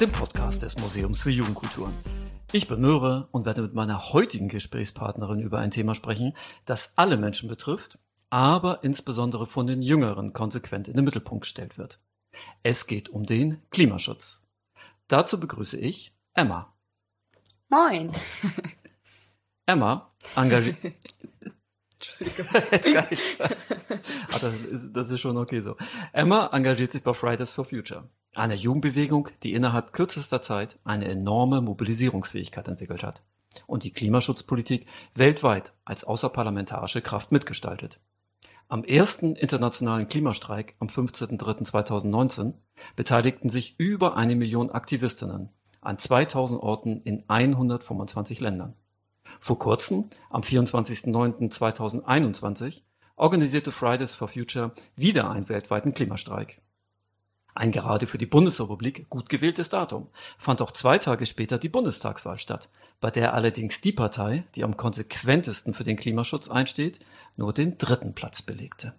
dem Podcast des Museums für Jugendkulturen. Ich bin Möhre und werde mit meiner heutigen Gesprächspartnerin über ein Thema sprechen, das alle Menschen betrifft, aber insbesondere von den Jüngeren konsequent in den Mittelpunkt gestellt wird. Es geht um den Klimaschutz. Dazu begrüße ich Emma. Moin. Emma engagiert. Jetzt gar nicht. Das, ist, das ist schon okay so. Emma engagiert sich bei Fridays for Future, einer Jugendbewegung, die innerhalb kürzester Zeit eine enorme Mobilisierungsfähigkeit entwickelt hat und die Klimaschutzpolitik weltweit als außerparlamentarische Kraft mitgestaltet. Am ersten internationalen Klimastreik am 15.03.2019 beteiligten sich über eine Million Aktivistinnen an 2000 Orten in 125 Ländern. Vor kurzem, am 24.09.2021, organisierte Fridays for Future wieder einen weltweiten Klimastreik. Ein gerade für die Bundesrepublik gut gewähltes Datum fand auch zwei Tage später die Bundestagswahl statt, bei der allerdings die Partei, die am konsequentesten für den Klimaschutz einsteht, nur den dritten Platz belegte.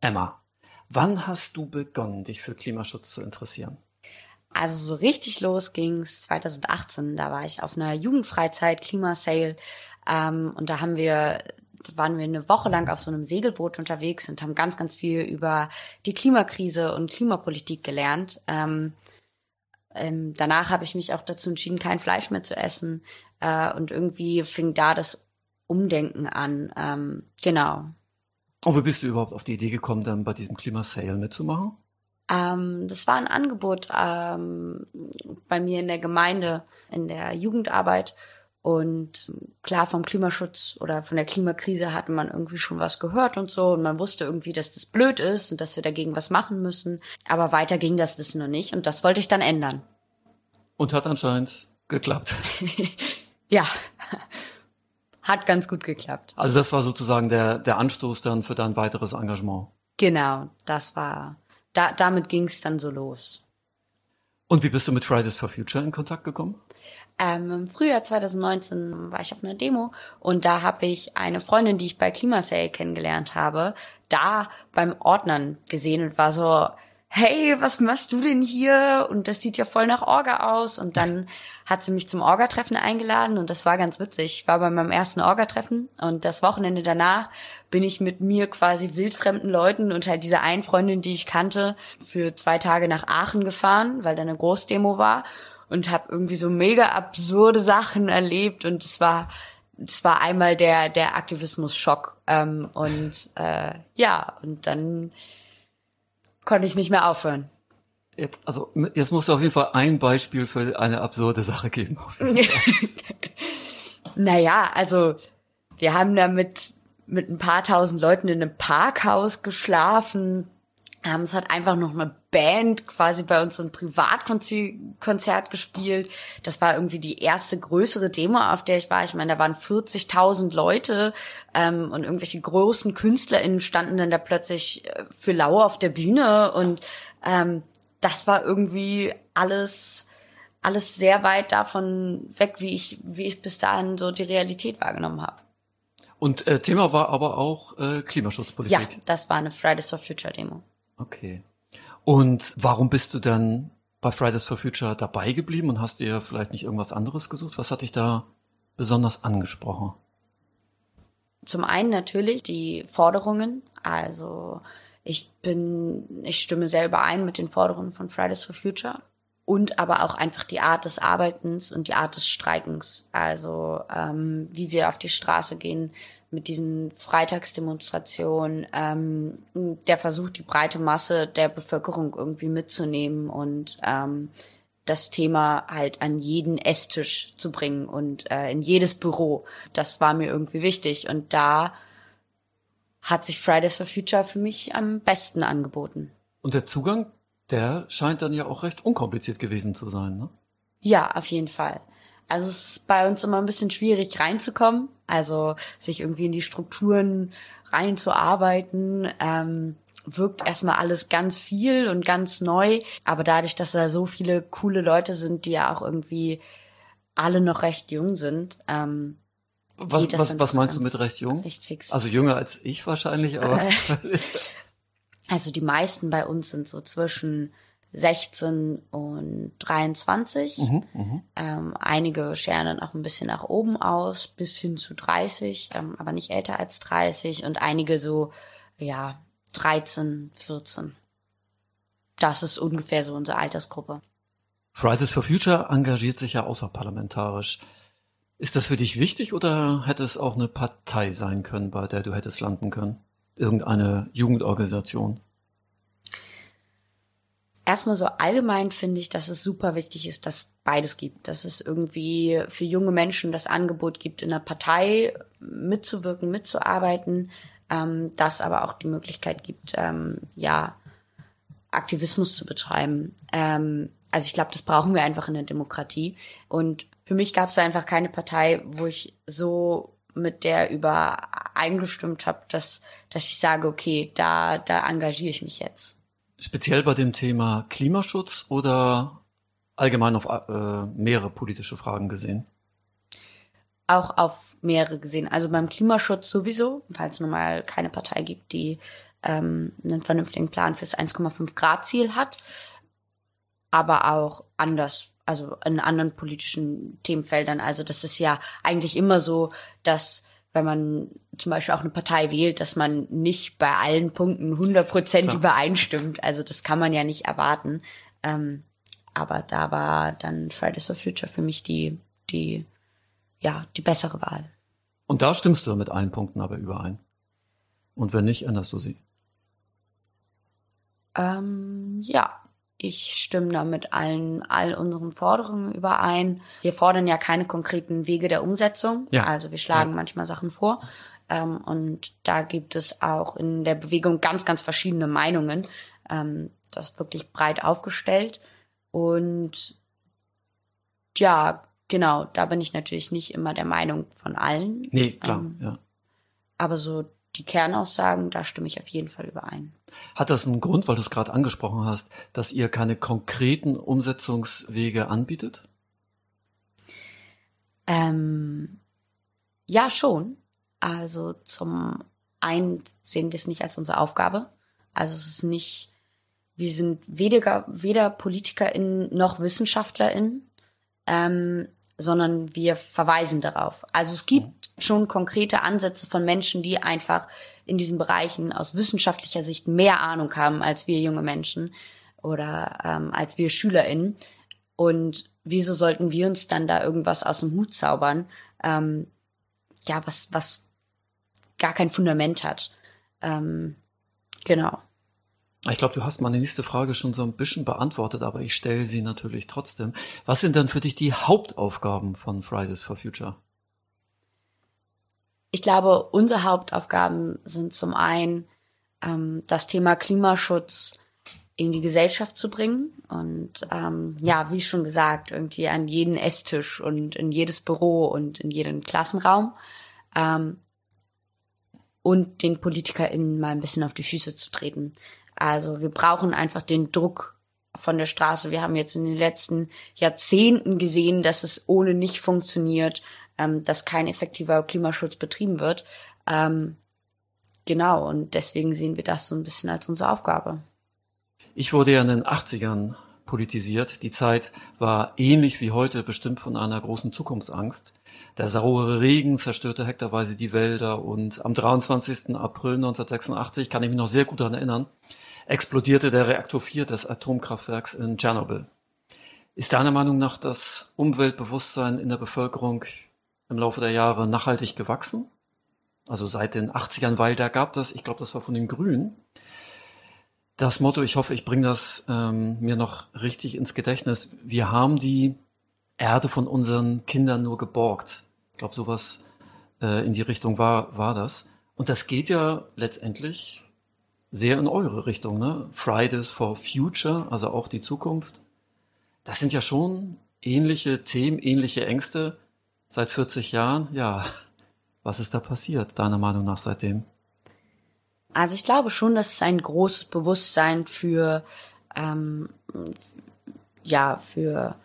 Emma, wann hast du begonnen, dich für Klimaschutz zu interessieren? Also so richtig los ging's 2018. Da war ich auf einer Jugendfreizeit, Klimasale. Ähm, und da haben wir, waren wir eine Woche lang auf so einem Segelboot unterwegs und haben ganz, ganz viel über die Klimakrise und Klimapolitik gelernt. Ähm, ähm, danach habe ich mich auch dazu entschieden, kein Fleisch mehr zu essen. Äh, und irgendwie fing da das Umdenken an. Ähm, genau. Und wie bist du überhaupt auf die Idee gekommen, dann bei diesem Klimasale mitzumachen? Ähm, das war ein Angebot ähm, bei mir in der Gemeinde, in der Jugendarbeit. Und klar, vom Klimaschutz oder von der Klimakrise hatte man irgendwie schon was gehört und so. Und man wusste irgendwie, dass das blöd ist und dass wir dagegen was machen müssen. Aber weiter ging das Wissen noch nicht. Und das wollte ich dann ändern. Und hat anscheinend geklappt. ja, hat ganz gut geklappt. Also das war sozusagen der, der Anstoß dann für dein weiteres Engagement. Genau, das war da, damit ging es dann so los. Und wie bist du mit Fridays for Future in Kontakt gekommen? Ähm, Im Frühjahr 2019 war ich auf einer Demo und da habe ich eine Freundin, die ich bei Klimasale kennengelernt habe, da beim Ordnern gesehen und war so, hey, was machst du denn hier? Und das sieht ja voll nach Orga aus. Und dann hat sie mich zum Orga-Treffen eingeladen und das war ganz witzig. Ich war bei meinem ersten Orga-Treffen und das Wochenende danach bin ich mit mir quasi wildfremden Leuten und halt dieser einen Freundin, die ich kannte, für zwei Tage nach Aachen gefahren, weil da eine Großdemo war und habe irgendwie so mega absurde Sachen erlebt und es war es war einmal der der Aktivismus-Schock ähm, und äh, ja und dann konnte ich nicht mehr aufhören. Jetzt, also, jetzt musst du auf jeden Fall ein Beispiel für eine absurde Sache geben. naja, also, wir haben da mit, mit ein paar tausend Leuten in einem Parkhaus geschlafen. Ähm, es hat einfach noch eine Band quasi bei uns so ein Privatkonzert gespielt. Das war irgendwie die erste größere Demo, auf der ich war. Ich meine, da waren 40.000 Leute ähm, und irgendwelche großen KünstlerInnen standen dann da plötzlich äh, für lau auf der Bühne und ähm, das war irgendwie alles alles sehr weit davon weg, wie ich wie ich bis dahin so die Realität wahrgenommen habe. Und äh, Thema war aber auch äh, Klimaschutzpolitik. Ja, das war eine Fridays for Future Demo. Okay. Und warum bist du dann bei Fridays for Future dabei geblieben und hast dir vielleicht nicht irgendwas anderes gesucht? Was hat dich da besonders angesprochen? Zum einen natürlich die Forderungen. Also ich bin, ich stimme selber ein mit den Forderungen von Fridays for Future und aber auch einfach die Art des Arbeitens und die Art des Streikens. Also ähm, wie wir auf die Straße gehen mit diesen Freitagsdemonstrationen, ähm, der Versuch, die breite Masse der Bevölkerung irgendwie mitzunehmen und ähm, das Thema halt an jeden Esstisch zu bringen und äh, in jedes Büro. Das war mir irgendwie wichtig. Und da hat sich Fridays for Future für mich am besten angeboten. Und der Zugang der scheint dann ja auch recht unkompliziert gewesen zu sein, ne? Ja, auf jeden Fall. Also es ist bei uns immer ein bisschen schwierig reinzukommen, also sich irgendwie in die Strukturen reinzuarbeiten. Ähm, wirkt erstmal alles ganz viel und ganz neu, aber dadurch, dass da so viele coole Leute sind, die ja auch irgendwie alle noch recht jung sind, ähm, was, was, was meinst du mit recht jung? Recht fix. Also jünger als ich wahrscheinlich, aber. Also die meisten bei uns sind so zwischen 16 und 23. Mhm, mh. ähm, einige scheren dann auch ein bisschen nach oben aus, bis hin zu 30, ähm, aber nicht älter als 30 und einige so, ja, 13, 14. Das ist ungefähr so unsere Altersgruppe. Fridays for Future engagiert sich ja außerparlamentarisch. Ist das für dich wichtig oder hätte es auch eine Partei sein können, bei der du hättest landen können? Irgendeine Jugendorganisation? erstmal so allgemein finde ich, dass es super wichtig ist, dass beides gibt. Dass es irgendwie für junge Menschen das Angebot gibt, in der Partei mitzuwirken, mitzuarbeiten, ähm, dass aber auch die Möglichkeit gibt, ähm, ja, Aktivismus zu betreiben. Ähm, also ich glaube, das brauchen wir einfach in der Demokratie. Und für mich gab es einfach keine Partei, wo ich so mit der übereingestimmt habe, dass, dass ich sage, okay, da, da engagiere ich mich jetzt. Speziell bei dem Thema Klimaschutz oder allgemein auf äh, mehrere politische Fragen gesehen? Auch auf mehrere gesehen. Also beim Klimaschutz sowieso, weil es nun mal keine Partei gibt, die ähm, einen vernünftigen Plan fürs 1,5 Grad Ziel hat. Aber auch anders, also in anderen politischen Themenfeldern. Also das ist ja eigentlich immer so, dass wenn man zum Beispiel auch eine Partei wählt, dass man nicht bei allen Punkten 100 Prozent übereinstimmt. Also das kann man ja nicht erwarten. Ähm, aber da war dann Fridays for Future für mich die, die, ja, die bessere Wahl. Und da stimmst du mit allen Punkten aber überein. Und wenn nicht, änderst du sie? Ähm, ja, ich stimme da mit allen, all unseren Forderungen überein. Wir fordern ja keine konkreten Wege der Umsetzung. Ja. Also wir schlagen ja. manchmal Sachen vor. Ähm, und da gibt es auch in der Bewegung ganz, ganz verschiedene Meinungen. Ähm, das ist wirklich breit aufgestellt. Und ja, genau, da bin ich natürlich nicht immer der Meinung von allen. Nee, klar, ähm, ja. Aber so die Kernaussagen, da stimme ich auf jeden Fall überein. Hat das einen Grund, weil du es gerade angesprochen hast, dass ihr keine konkreten Umsetzungswege anbietet? Ähm, ja, schon. Also zum einen sehen wir es nicht als unsere Aufgabe. Also es ist nicht, wir sind weder, weder PolitikerInnen noch WissenschaftlerInnen, ähm, sondern wir verweisen darauf. Also es gibt schon konkrete Ansätze von Menschen, die einfach in diesen Bereichen aus wissenschaftlicher Sicht mehr Ahnung haben als wir junge Menschen oder ähm, als wir SchülerInnen. Und wieso sollten wir uns dann da irgendwas aus dem Hut zaubern, ähm, ja, was, was gar kein Fundament hat. Ähm, genau. Ich glaube, du hast meine nächste Frage schon so ein bisschen beantwortet, aber ich stelle sie natürlich trotzdem. Was sind dann für dich die Hauptaufgaben von Fridays for Future? Ich glaube, unsere Hauptaufgaben sind zum einen, ähm, das Thema Klimaschutz in die Gesellschaft zu bringen und ähm, ja, wie schon gesagt, irgendwie an jeden Esstisch und in jedes Büro und in jeden Klassenraum ähm, und den PolitikerInnen mal ein bisschen auf die Füße zu treten. Also wir brauchen einfach den Druck von der Straße. Wir haben jetzt in den letzten Jahrzehnten gesehen, dass es ohne nicht funktioniert, ähm, dass kein effektiver Klimaschutz betrieben wird. Ähm, genau, und deswegen sehen wir das so ein bisschen als unsere Aufgabe. Ich wurde ja in den 80ern politisiert. Die Zeit war ähnlich wie heute bestimmt von einer großen Zukunftsangst. Der saure Regen zerstörte hektarweise die Wälder und am 23. April 1986 kann ich mich noch sehr gut daran erinnern, explodierte der Reaktor 4 des Atomkraftwerks in Tschernobyl. Ist deiner Meinung nach das Umweltbewusstsein in der Bevölkerung im Laufe der Jahre nachhaltig gewachsen? Also seit den 80ern, weil da gab das, ich glaube, das war von den Grünen, das Motto, ich hoffe, ich bringe das ähm, mir noch richtig ins Gedächtnis. Wir haben die Erde von unseren Kindern nur geborgt. Ich glaube, sowas äh, in die Richtung war, war das. Und das geht ja letztendlich sehr in eure Richtung, ne? Fridays for Future, also auch die Zukunft. Das sind ja schon ähnliche Themen, ähnliche Ängste seit 40 Jahren. Ja, was ist da passiert, deiner Meinung nach seitdem? Also ich glaube schon, dass es ein großes Bewusstsein für, ähm, ja, für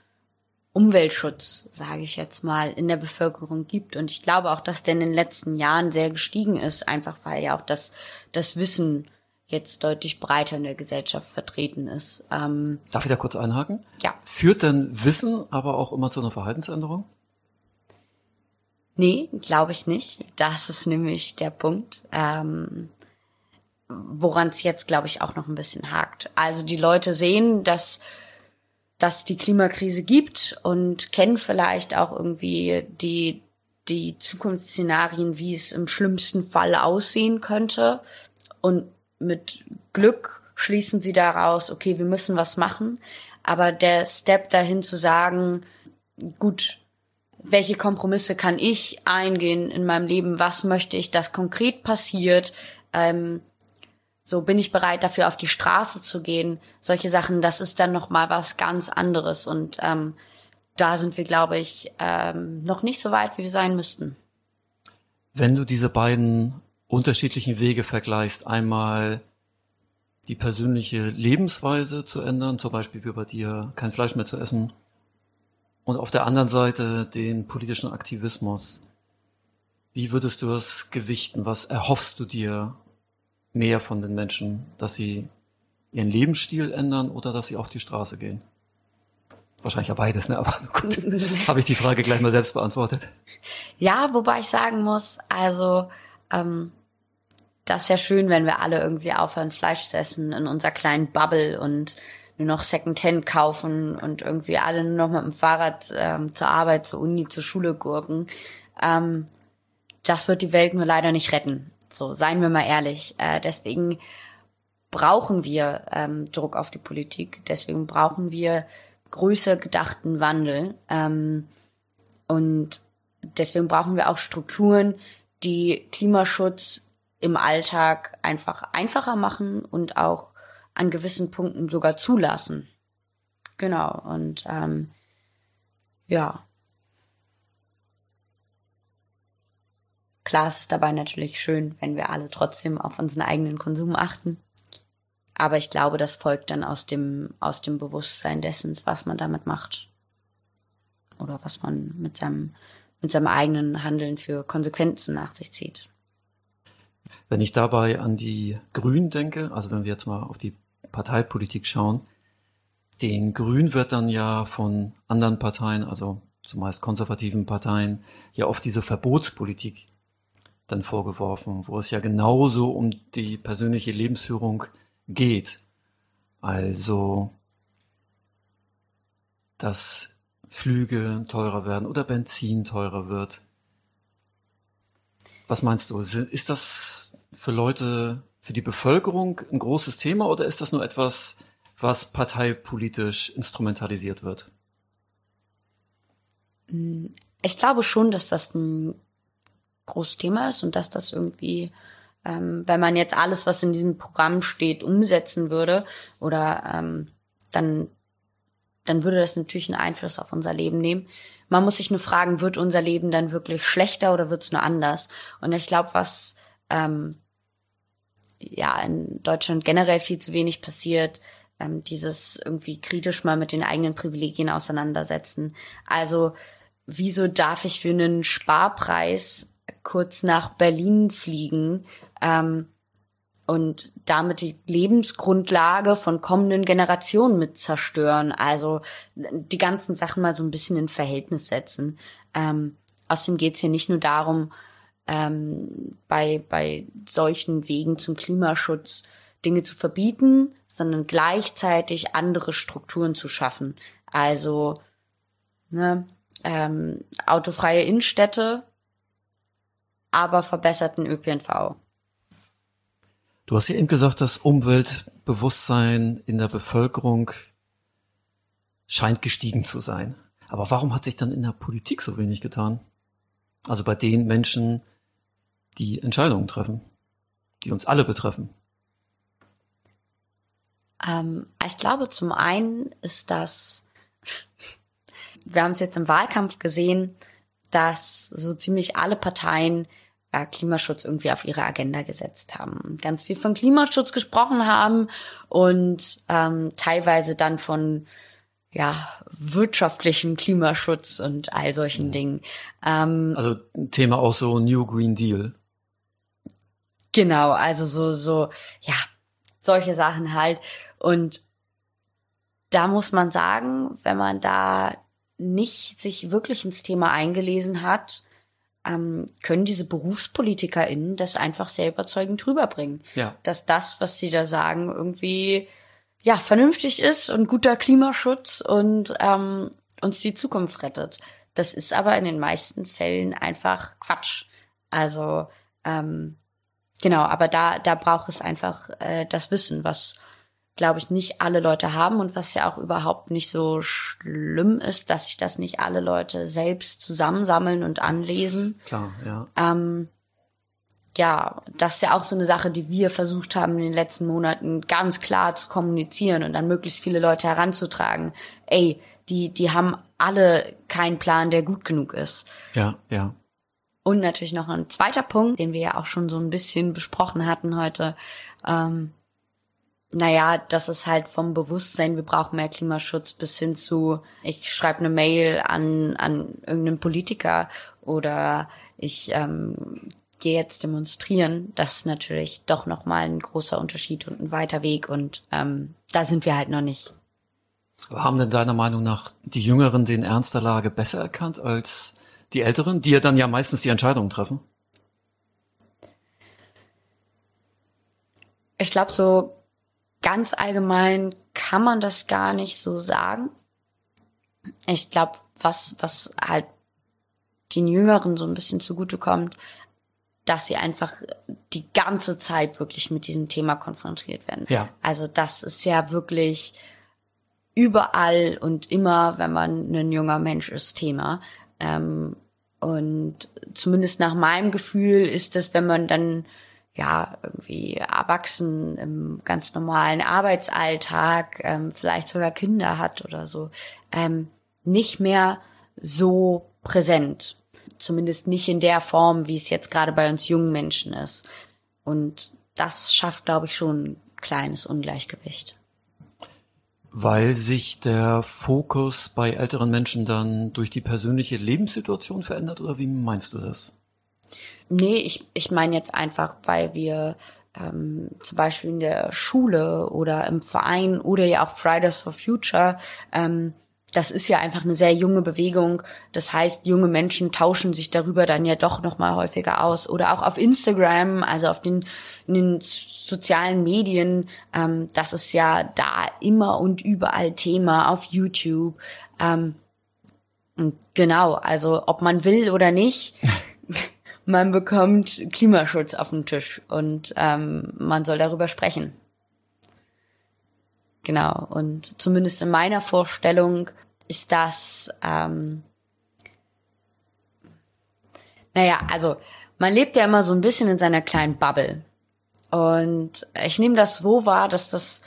Umweltschutz, sage ich jetzt mal, in der Bevölkerung gibt. Und ich glaube auch, dass der in den letzten Jahren sehr gestiegen ist, einfach weil ja auch das, das Wissen jetzt deutlich breiter in der Gesellschaft vertreten ist. Ähm, Darf ich da kurz einhaken? Ja. Führt denn Wissen aber auch immer zu einer Verhaltensänderung? Nee, glaube ich nicht. Das ist nämlich der Punkt, ähm, woran es jetzt, glaube ich, auch noch ein bisschen hakt. Also die Leute sehen, dass dass die Klimakrise gibt und kennen vielleicht auch irgendwie die die Zukunftsszenarien, wie es im schlimmsten Fall aussehen könnte. Und mit Glück schließen sie daraus, okay, wir müssen was machen. Aber der Step dahin zu sagen, gut, welche Kompromisse kann ich eingehen in meinem Leben? Was möchte ich, dass konkret passiert? Ähm, so bin ich bereit dafür auf die Straße zu gehen. Solche Sachen, das ist dann noch mal was ganz anderes und ähm, da sind wir, glaube ich, ähm, noch nicht so weit, wie wir sein müssten. Wenn du diese beiden unterschiedlichen Wege vergleichst, einmal die persönliche Lebensweise zu ändern, zum Beispiel wie bei dir kein Fleisch mehr zu essen, und auf der anderen Seite den politischen Aktivismus. Wie würdest du das gewichten? Was erhoffst du dir mehr von den Menschen, dass sie ihren Lebensstil ändern oder dass sie auf die Straße gehen? Wahrscheinlich ja beides, ne? Aber gut, habe ich die Frage gleich mal selbst beantwortet. Ja, wobei ich sagen muss, also ähm, das ist ja schön, wenn wir alle irgendwie aufhören, Fleisch zu essen in unserer kleinen Bubble und noch Secondhand kaufen und irgendwie alle nur noch mit dem Fahrrad ähm, zur Arbeit, zur Uni, zur Schule gurken. Ähm, das wird die Welt nur leider nicht retten. So, seien wir mal ehrlich. Äh, deswegen brauchen wir ähm, Druck auf die Politik. Deswegen brauchen wir größer gedachten Wandel. Ähm, und deswegen brauchen wir auch Strukturen, die Klimaschutz im Alltag einfach einfacher machen und auch an gewissen Punkten sogar zulassen. Genau, und ähm, ja. Klar ist es dabei natürlich schön, wenn wir alle trotzdem auf unseren eigenen Konsum achten. Aber ich glaube, das folgt dann aus dem, aus dem Bewusstsein dessen, was man damit macht. Oder was man mit seinem, mit seinem eigenen Handeln für Konsequenzen nach sich zieht. Wenn ich dabei an die Grünen denke, also wenn wir jetzt mal auf die Parteipolitik schauen, den Grünen wird dann ja von anderen Parteien, also zumeist konservativen Parteien, ja oft diese Verbotspolitik dann vorgeworfen, wo es ja genauso um die persönliche Lebensführung geht. Also, dass Flüge teurer werden oder Benzin teurer wird. Was meinst du? Ist das für Leute für die Bevölkerung ein großes Thema oder ist das nur etwas, was parteipolitisch instrumentalisiert wird? Ich glaube schon, dass das ein großes Thema ist und dass das irgendwie, ähm, wenn man jetzt alles, was in diesem Programm steht, umsetzen würde oder ähm, dann dann würde das natürlich einen Einfluss auf unser Leben nehmen. Man muss sich nur fragen, wird unser Leben dann wirklich schlechter oder wird es nur anders? Und ich glaube, was ähm, ja in Deutschland generell viel zu wenig passiert. Ähm, dieses irgendwie kritisch mal mit den eigenen Privilegien auseinandersetzen. Also wieso darf ich für einen Sparpreis kurz nach Berlin fliegen ähm, und damit die Lebensgrundlage von kommenden Generationen mit zerstören? Also die ganzen Sachen mal so ein bisschen in Verhältnis setzen. Ähm, außerdem geht es hier nicht nur darum, ähm, bei, bei solchen Wegen zum Klimaschutz Dinge zu verbieten, sondern gleichzeitig andere Strukturen zu schaffen. Also ne, ähm, autofreie Innenstädte, aber verbesserten ÖPNV. Du hast ja eben gesagt, das Umweltbewusstsein in der Bevölkerung scheint gestiegen zu sein. Aber warum hat sich dann in der Politik so wenig getan? Also bei den Menschen, die Entscheidungen treffen, die uns alle betreffen? Ähm, ich glaube, zum einen ist das, wir haben es jetzt im Wahlkampf gesehen, dass so ziemlich alle Parteien ja, Klimaschutz irgendwie auf ihre Agenda gesetzt haben. Ganz viel von Klimaschutz gesprochen haben und ähm, teilweise dann von ja, wirtschaftlichem Klimaschutz und all solchen Dingen. Ähm, also Thema auch so New Green Deal. Genau, also so, so, ja, solche Sachen halt. Und da muss man sagen, wenn man da nicht sich wirklich ins Thema eingelesen hat, ähm, können diese BerufspolitikerInnen das einfach sehr überzeugend rüberbringen. Ja. Dass das, was sie da sagen, irgendwie ja vernünftig ist und guter Klimaschutz und ähm, uns die Zukunft rettet. Das ist aber in den meisten Fällen einfach Quatsch. Also ähm, genau, aber da da braucht es einfach äh, das Wissen, was glaube ich, nicht alle Leute haben und was ja auch überhaupt nicht so schlimm ist, dass sich das nicht alle Leute selbst zusammensammeln und anlesen. Klar, ja. Ähm, ja, das ist ja auch so eine Sache, die wir versucht haben in den letzten Monaten ganz klar zu kommunizieren und an möglichst viele Leute heranzutragen. Ey, die, die haben alle keinen Plan, der gut genug ist. Ja, ja. Und natürlich noch ein zweiter Punkt, den wir ja auch schon so ein bisschen besprochen hatten heute. Ähm, naja, das ist halt vom Bewusstsein, wir brauchen mehr Klimaschutz bis hin zu, ich schreibe eine Mail an, an irgendeinen Politiker oder ich ähm, gehe jetzt demonstrieren. Das ist natürlich doch nochmal ein großer Unterschied und ein weiter Weg und ähm, da sind wir halt noch nicht. Haben denn deiner Meinung nach die Jüngeren den Ernst der Lage besser erkannt als die Älteren, die ja dann ja meistens die Entscheidungen treffen? Ich glaube, so ganz allgemein kann man das gar nicht so sagen. Ich glaube, was, was halt den Jüngeren so ein bisschen zugutekommt, dass sie einfach die ganze Zeit wirklich mit diesem Thema konfrontiert werden. Ja. Also das ist ja wirklich überall und immer, wenn man ein junger Mensch ist, Thema. Ähm, und zumindest nach meinem Gefühl ist es, wenn man dann ja, irgendwie erwachsen im ganz normalen Arbeitsalltag, ähm, vielleicht sogar Kinder hat oder so, ähm, nicht mehr so präsent. Zumindest nicht in der Form, wie es jetzt gerade bei uns jungen Menschen ist. Und das schafft, glaube ich, schon ein kleines Ungleichgewicht. Weil sich der Fokus bei älteren Menschen dann durch die persönliche Lebenssituation verändert oder wie meinst du das? Nee, ich, ich meine jetzt einfach, weil wir ähm, zum Beispiel in der Schule oder im Verein oder ja auch Fridays for Future, ähm, das ist ja einfach eine sehr junge Bewegung. Das heißt, junge Menschen tauschen sich darüber dann ja doch noch mal häufiger aus oder auch auf Instagram, also auf den, in den sozialen Medien. Ähm, das ist ja da immer und überall Thema auf YouTube. Ähm, genau, also ob man will oder nicht. man bekommt Klimaschutz auf den Tisch und ähm, man soll darüber sprechen. Genau, und zumindest in meiner Vorstellung ist das, ähm, naja, also man lebt ja immer so ein bisschen in seiner kleinen Bubble. Und ich nehme das so wahr, dass das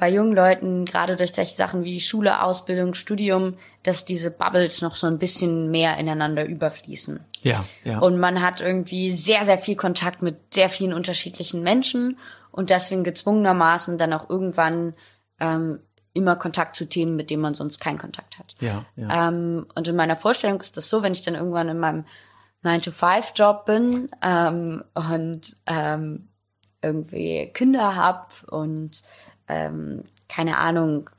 bei jungen Leuten, gerade durch solche Sachen wie Schule, Ausbildung, Studium, dass diese Bubbles noch so ein bisschen mehr ineinander überfließen. Ja, ja. Und man hat irgendwie sehr, sehr viel Kontakt mit sehr vielen unterschiedlichen Menschen und deswegen gezwungenermaßen dann auch irgendwann ähm, immer Kontakt zu Themen, mit denen man sonst keinen Kontakt hat. Ja, ja. Ähm, und in meiner Vorstellung ist das so, wenn ich dann irgendwann in meinem 9-to-5-Job bin ähm, und ähm, irgendwie Kinder hab und ähm, keine Ahnung,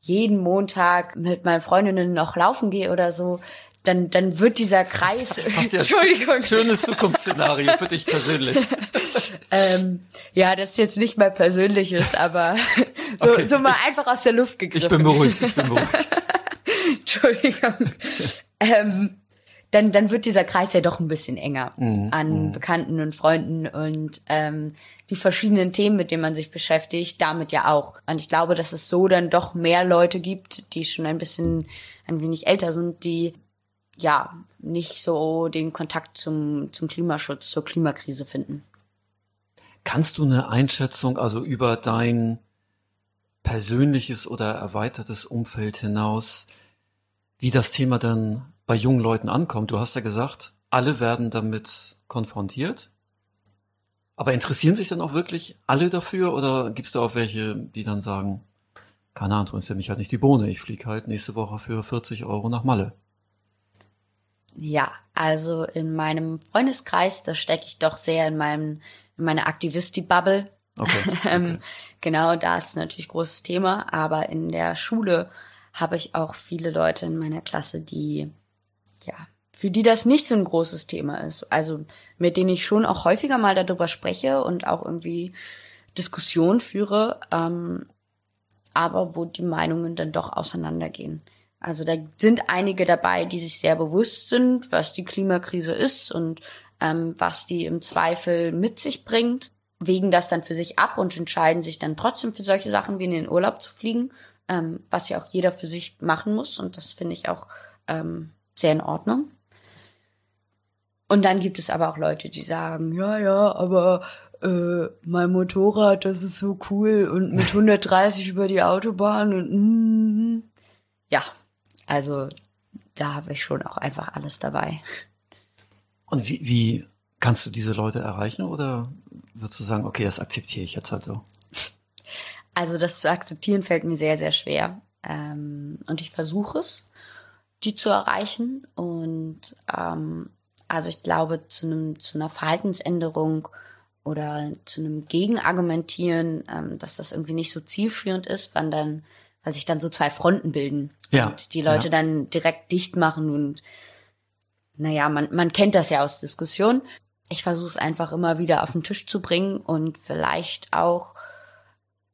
jeden Montag mit meinen Freundinnen noch laufen gehe oder so, dann, dann wird dieser Kreis. Hast Entschuldigung. Schönes Zukunftsszenario für dich persönlich. ähm, ja, das ist jetzt nicht mal persönliches, aber so, okay. so mal ich, einfach aus der Luft gegriffen. Ich bin beruhigt, ich bin beruhigt. Entschuldigung. ähm, dann, dann wird dieser Kreis ja doch ein bisschen enger mhm. an mhm. Bekannten und Freunden und ähm, die verschiedenen Themen, mit denen man sich beschäftigt, damit ja auch. Und ich glaube, dass es so dann doch mehr Leute gibt, die schon ein bisschen, ein wenig älter sind, die ja nicht so den Kontakt zum, zum Klimaschutz, zur Klimakrise finden. Kannst du eine Einschätzung also über dein persönliches oder erweitertes Umfeld hinaus, wie das Thema dann bei jungen Leuten ankommt. Du hast ja gesagt, alle werden damit konfrontiert. Aber interessieren sich dann auch wirklich alle dafür oder gibst du auch welche, die dann sagen, keine Ahnung, ist ja mich halt nicht die Bohne, ich fliege halt nächste Woche für 40 Euro nach Malle. Ja, also in meinem Freundeskreis, da stecke ich doch sehr in meinem in meiner Aktivisti-Bubble. Okay. Ähm, okay. genau, da ist natürlich großes Thema, aber in der Schule habe ich auch viele Leute in meiner Klasse, die, ja, für die das nicht so ein großes Thema ist. Also mit denen ich schon auch häufiger mal darüber spreche und auch irgendwie Diskussion führe, ähm, aber wo die Meinungen dann doch auseinandergehen. Also da sind einige dabei, die sich sehr bewusst sind, was die Klimakrise ist und ähm, was die im Zweifel mit sich bringt, wägen das dann für sich ab und entscheiden sich dann trotzdem für solche Sachen wie in den Urlaub zu fliegen, ähm, was ja auch jeder für sich machen muss und das finde ich auch ähm, sehr in Ordnung. Und dann gibt es aber auch Leute, die sagen, ja, ja, aber äh, mein Motorrad, das ist so cool und mit 130 über die Autobahn und mm, ja, also da habe ich schon auch einfach alles dabei. Und wie, wie kannst du diese Leute erreichen oder würdest du sagen, okay, das akzeptiere ich jetzt halt so? Also das zu akzeptieren fällt mir sehr, sehr schwer. Ähm, und ich versuche es, die zu erreichen. Und ähm, also ich glaube, zu, einem, zu einer Verhaltensänderung oder zu einem Gegenargumentieren, ähm, dass das irgendwie nicht so zielführend ist, wann dann, weil sich dann so zwei Fronten bilden Ja, und die Leute ja. dann direkt dicht machen und naja, man, man kennt das ja aus Diskussionen. Ich versuche es einfach immer wieder auf den Tisch zu bringen und vielleicht auch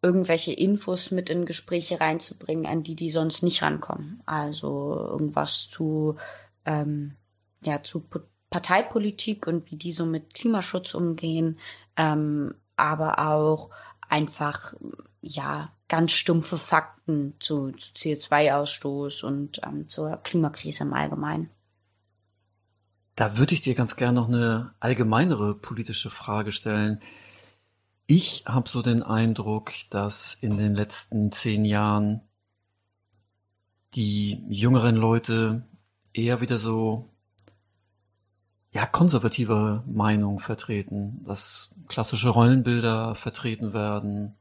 irgendwelche Infos mit in Gespräche reinzubringen, an die die sonst nicht rankommen. Also irgendwas zu ähm, ja zu Parteipolitik und wie die so mit Klimaschutz umgehen, ähm, aber auch einfach ja ganz stumpfe Fakten zu, zu CO2-Ausstoß und ähm, zur Klimakrise im Allgemeinen. Da würde ich dir ganz gerne noch eine allgemeinere politische Frage stellen. Ich habe so den Eindruck, dass in den letzten zehn Jahren die jüngeren Leute eher wieder so ja konservative Meinung vertreten, dass klassische Rollenbilder vertreten werden,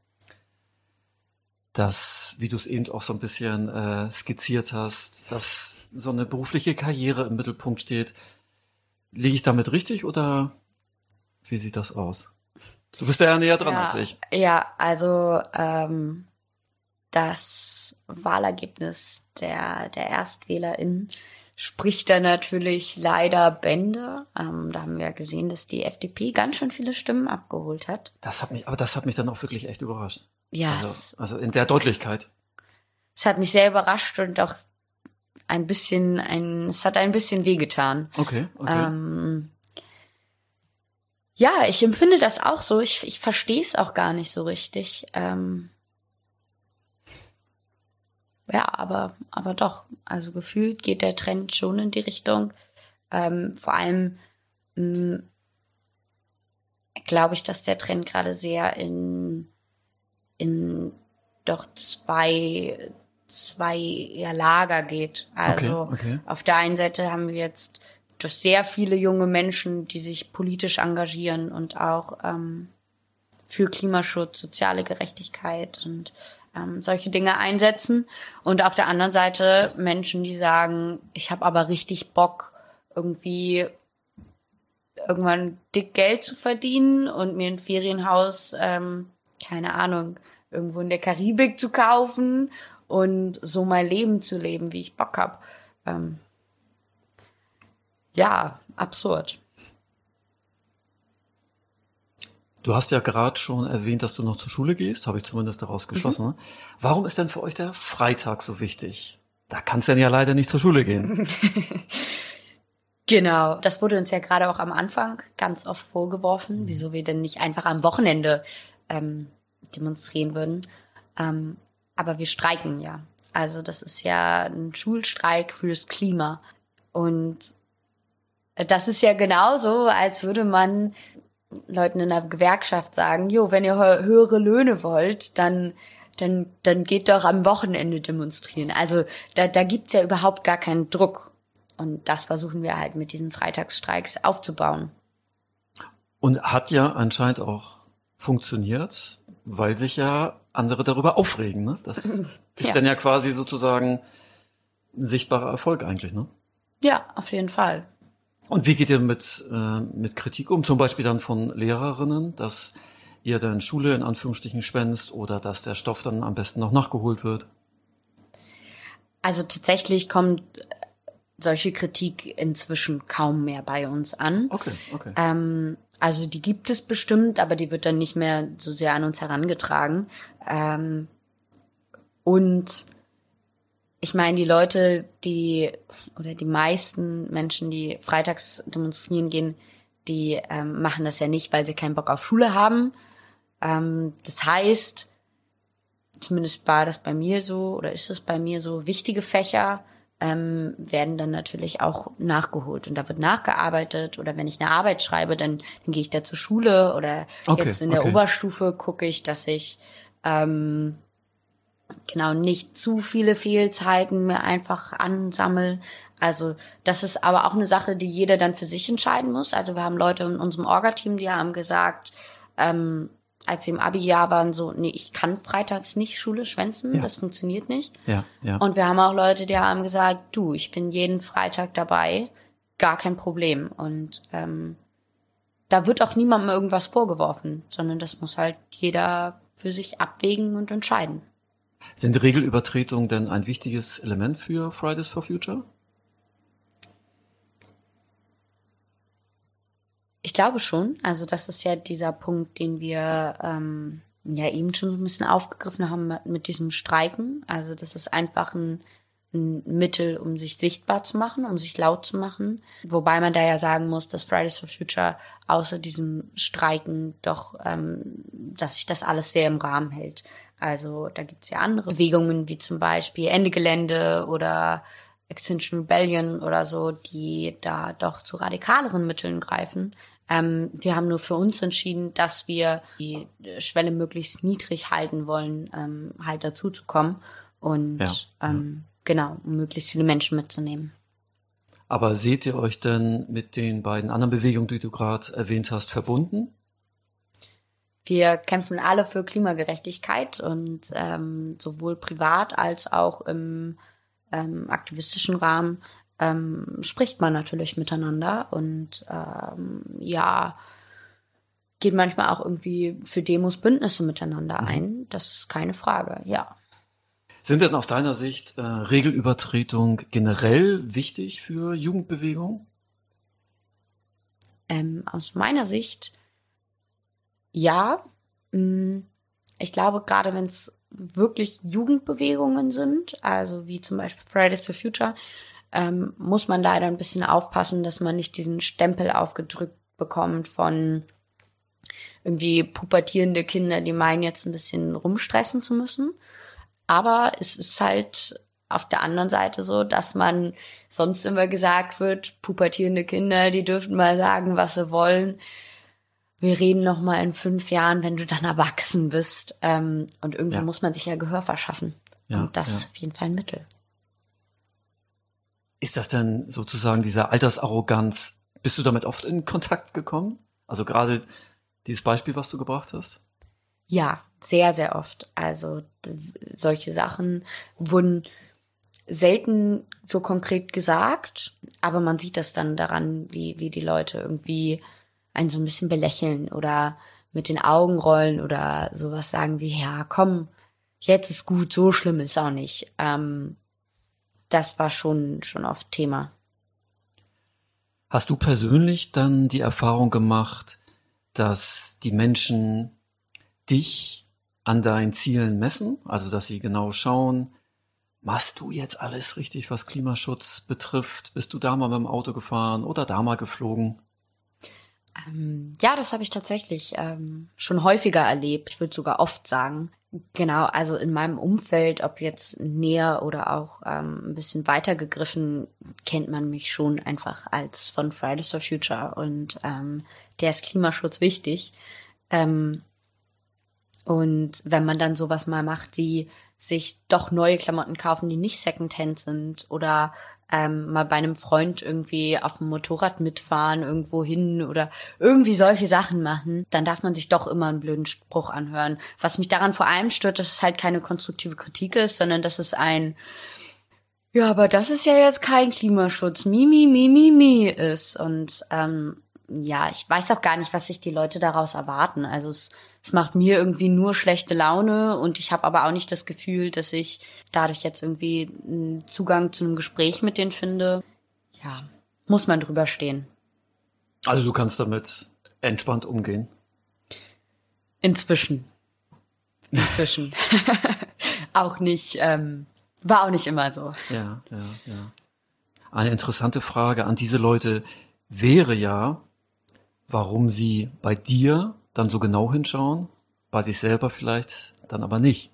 dass, wie du es eben auch so ein bisschen äh, skizziert hast, dass so eine berufliche Karriere im Mittelpunkt steht. Liege ich damit richtig oder wie sieht das aus? Du bist ja näher dran ja, als ich. Ja, also ähm, das Wahlergebnis der, der ErstwählerInnen spricht da natürlich leider Bände. Ähm, da haben wir ja gesehen, dass die FDP ganz schön viele Stimmen abgeholt hat. Das hat mich, aber das hat mich dann auch wirklich echt überrascht. Ja, Also, es, also in der Deutlichkeit. es hat mich sehr überrascht und auch ein bisschen, ein, es hat ein bisschen wehgetan. Okay, okay. Ähm, ja, ich empfinde das auch so. Ich, ich verstehe es auch gar nicht so richtig. Ähm, ja, aber, aber doch. Also gefühlt geht der Trend schon in die Richtung. Ähm, vor allem glaube ich, dass der Trend gerade sehr in, in doch zwei, zwei Lager geht. Also okay, okay. auf der einen Seite haben wir jetzt durch sehr viele junge Menschen, die sich politisch engagieren und auch ähm, für Klimaschutz, soziale Gerechtigkeit und ähm, solche Dinge einsetzen. Und auf der anderen Seite Menschen, die sagen, ich habe aber richtig Bock, irgendwie irgendwann dick Geld zu verdienen und mir ein Ferienhaus, ähm, keine Ahnung, irgendwo in der Karibik zu kaufen und so mein Leben zu leben, wie ich Bock hab. Ähm, ja, absurd. Du hast ja gerade schon erwähnt, dass du noch zur Schule gehst, habe ich zumindest daraus geschlossen. Mhm. Warum ist denn für euch der Freitag so wichtig? Da kannst du denn ja leider nicht zur Schule gehen. Genau, das wurde uns ja gerade auch am Anfang ganz oft vorgeworfen, wieso wir denn nicht einfach am Wochenende ähm, demonstrieren würden. Ähm, aber wir streiken ja. Also das ist ja ein Schulstreik fürs Klima. Und das ist ja genauso, als würde man Leuten in einer Gewerkschaft sagen, jo, wenn ihr hö- höhere Löhne wollt, dann dann, dann geht doch am Wochenende demonstrieren. Also da, da gibt's ja überhaupt gar keinen Druck. Und das versuchen wir halt mit diesen Freitagsstreiks aufzubauen. Und hat ja anscheinend auch funktioniert, weil sich ja andere darüber aufregen. Ne? Das ist Ja. dann ja quasi sozusagen ein sichtbarer Erfolg eigentlich. Ne? Ja, auf jeden Fall. Und wie geht ihr mit, äh, mit Kritik um? Zum Beispiel dann von Lehrerinnen, dass ihr dann Schule in Anführungsstrichen schwänzt oder dass der Stoff dann am besten noch nachgeholt wird? Also tatsächlich kommt solche Kritik inzwischen kaum mehr bei uns an. Okay, okay. Ähm, also die gibt es bestimmt, aber die wird dann nicht mehr so sehr an uns herangetragen. Ähm, und ich meine, die Leute, die oder die meisten Menschen, die freitags demonstrieren gehen, die ähm, machen das ja nicht, weil sie keinen Bock auf Schule haben. Ähm, das heißt, zumindest war das bei mir so oder ist es bei mir so, wichtige Fächer ähm, werden dann natürlich auch nachgeholt und da wird nachgearbeitet oder wenn ich eine Arbeit schreibe, dann, dann gehe ich da zur Schule oder Okay, jetzt in der okay. Oberstufe gucke ich, dass ich ähm, genau nicht zu viele Fehlzeiten mir einfach ansammel. Also das ist aber auch eine Sache, die jeder dann für sich entscheiden muss. Also wir haben Leute in unserem Orga-Team, die haben gesagt, ähm, als sie im Abi-Jahr waren, so, nee, ich kann freitags nicht Schule schwänzen, Ja. das funktioniert nicht. Ja, ja. Und wir haben auch Leute, die haben gesagt, du, ich bin jeden Freitag dabei, gar kein Problem. Und ähm, da wird auch niemandem irgendwas vorgeworfen, sondern das muss halt jeder für sich abwägen und entscheiden. Sind Regelübertretungen denn ein wichtiges Element für Fridays for Future? Ich glaube schon. Also das ist ja dieser Punkt, den wir ähm, ja eben schon ein bisschen aufgegriffen haben mit- mit diesem Streiken. Also das ist einfach ein, ein Mittel, um sich sichtbar zu machen, um sich laut zu machen. Wobei man da ja sagen muss, dass Fridays for Future außer diesem Streiken doch, ähm, dass sich das alles sehr im Rahmen hält. Also da gibt's ja andere Bewegungen, wie zum Beispiel Ende Gelände oder Extinction Rebellion oder so, die da doch zu radikaleren Mitteln greifen. Ähm, wir haben nur für uns entschieden, dass wir die Schwelle möglichst niedrig halten wollen, ähm, halt dazu zu kommen und Ja, ähm, genau, um möglichst viele Menschen mitzunehmen. Aber seht ihr euch denn mit den beiden anderen Bewegungen, die du gerade erwähnt hast, verbunden? Wir kämpfen alle für Klimagerechtigkeit und ähm, sowohl privat als auch im ähm, aktivistischen Rahmen ähm, spricht man natürlich miteinander und ähm, ja, geht manchmal auch irgendwie für Demos Bündnisse miteinander ein. Das ist keine Frage, ja. Sind denn aus deiner Sicht äh, Regelübertretung generell wichtig für Jugendbewegungen? Ähm, aus meiner Sicht ja. Mm, Ich glaube, gerade wenn es wirklich Jugendbewegungen sind, also wie zum Beispiel Fridays for Future, ähm, muss man leider ein bisschen aufpassen, dass man nicht diesen Stempel aufgedrückt bekommt von irgendwie pubertierende Kinder, die meinen jetzt ein bisschen rumstressen zu müssen. Aber es ist halt auf der anderen Seite so, dass man sonst immer gesagt wird, pubertierende Kinder, die dürfen mal sagen, was sie wollen. Wir reden noch mal in fünf Jahren, wenn du dann erwachsen bist. Ähm, und irgendwann Ja. muss man sich ja Gehör verschaffen. Ja, und das ja. ist auf jeden Fall ein Mittel. Ist das denn sozusagen dieser Altersarroganz? Bist du damit oft in Kontakt gekommen? Also gerade dieses Beispiel, was du gebracht hast? Ja, sehr, sehr oft. Also solche Sachen wurden selten so konkret gesagt, aber man sieht das dann daran, wie, wie die Leute irgendwie einen so ein bisschen belächeln oder mit den Augen rollen oder sowas sagen wie, ja, komm, jetzt ist gut, so schlimm ist auch nicht. Ähm, das war schon, schon oft Thema. Hast du persönlich dann die Erfahrung gemacht, dass die Menschen dich an deinen Zielen messen? Also, dass sie genau schauen, machst du jetzt alles richtig, was Klimaschutz betrifft? Bist du da mal mit dem Auto gefahren oder da mal geflogen? Ähm, ja, das habe ich tatsächlich ähm, schon häufiger erlebt. Ich würde sogar oft sagen. Genau, also in meinem Umfeld, ob jetzt näher oder auch ähm, ein bisschen weiter gegriffen, kennt man mich schon einfach als von Fridays for Future und ähm, der ist Klimaschutz wichtig. Ähm, und wenn man dann sowas mal macht, wie sich doch neue Klamotten kaufen, die nicht Secondhand sind oder ähm, mal bei einem Freund irgendwie auf dem Motorrad mitfahren, irgendwo hin oder irgendwie solche Sachen machen, dann darf man sich doch immer einen blöden Spruch anhören. Was mich daran vor allem stört, dass es halt keine konstruktive Kritik ist, sondern dass es ein ja, aber das ist ja jetzt kein Klimaschutz, mi, mi, mi, mi, mi ist. Und ähm, ja, ich weiß auch gar nicht, was sich die Leute daraus erwarten. Also es, es macht mir irgendwie nur schlechte Laune und ich habe aber auch nicht das Gefühl, dass ich dadurch jetzt irgendwie einen Zugang zu einem Gespräch mit denen finde. Ja, muss man drüber stehen. Also du kannst damit entspannt umgehen. Inzwischen. Inzwischen. auch nicht, ähm, war auch nicht immer so. Ja, ja, ja. Eine interessante Frage an diese Leute wäre ja, warum sie bei dir dann so genau hinschauen, bei sich selber vielleicht dann aber nicht.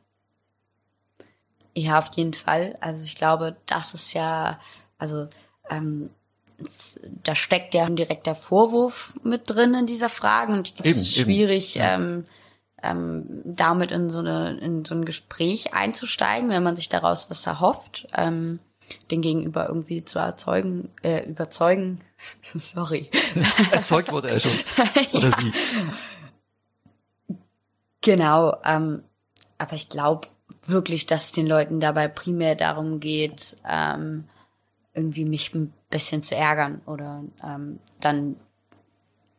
Ja, auf jeden Fall. Also ich glaube, das ist ja, also ähm, da steckt ja ein direkter Vorwurf mit drin in dieser Frage und ich glaube, es ist schwierig, ja. ähm, ähm, damit in so eine in so ein Gespräch einzusteigen, wenn man sich daraus was erhofft. Ähm, den Gegenüber irgendwie zu erzeugen, äh, überzeugen. Sorry. Erzeugt wurde er schon. Oder ja. sie. Genau. Ähm, aber ich glaube wirklich, dass es den Leuten dabei primär darum geht, ähm, irgendwie mich ein bisschen zu ärgern oder ähm, dann